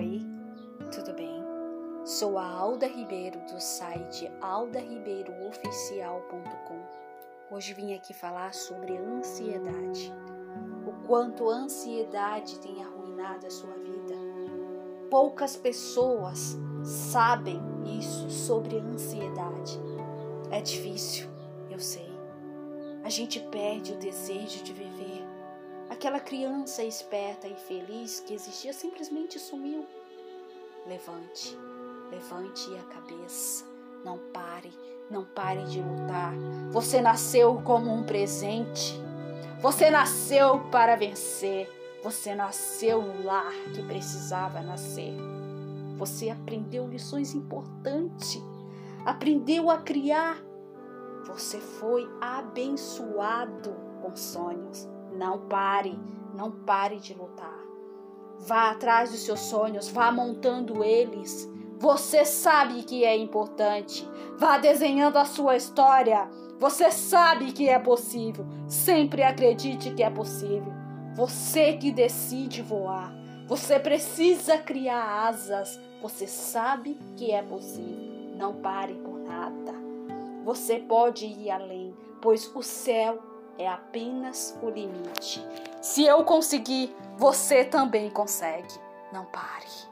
Oi, tudo bem? Sou a Alda Ribeiro do site aldaribeiroOficial.com. Hoje vim aqui falar sobre ansiedade. O quanto a ansiedade tem arruinado a sua vida. Poucas pessoas sabem isso sobre ansiedade. É difícil, eu sei. A gente perde o desejo de viver Aquela criança esperta e feliz que existia simplesmente sumiu. Levante, levante a cabeça. Não pare, não pare de lutar. Você nasceu como um presente. Você nasceu para vencer. Você nasceu no lar que precisava nascer. Você aprendeu lições importantes. Aprendeu a criar. Você foi abençoado com sonhos. Não pare, não pare de lutar. Vá atrás dos seus sonhos, vá montando eles. Você sabe que é importante. Vá desenhando a sua história. Você sabe que é possível. Sempre acredite que é possível. Você que decide voar. Você precisa criar asas. Você sabe que é possível. Não pare por nada. Você pode ir além, pois o céu é apenas o limite. Se eu conseguir, você também consegue. Não pare.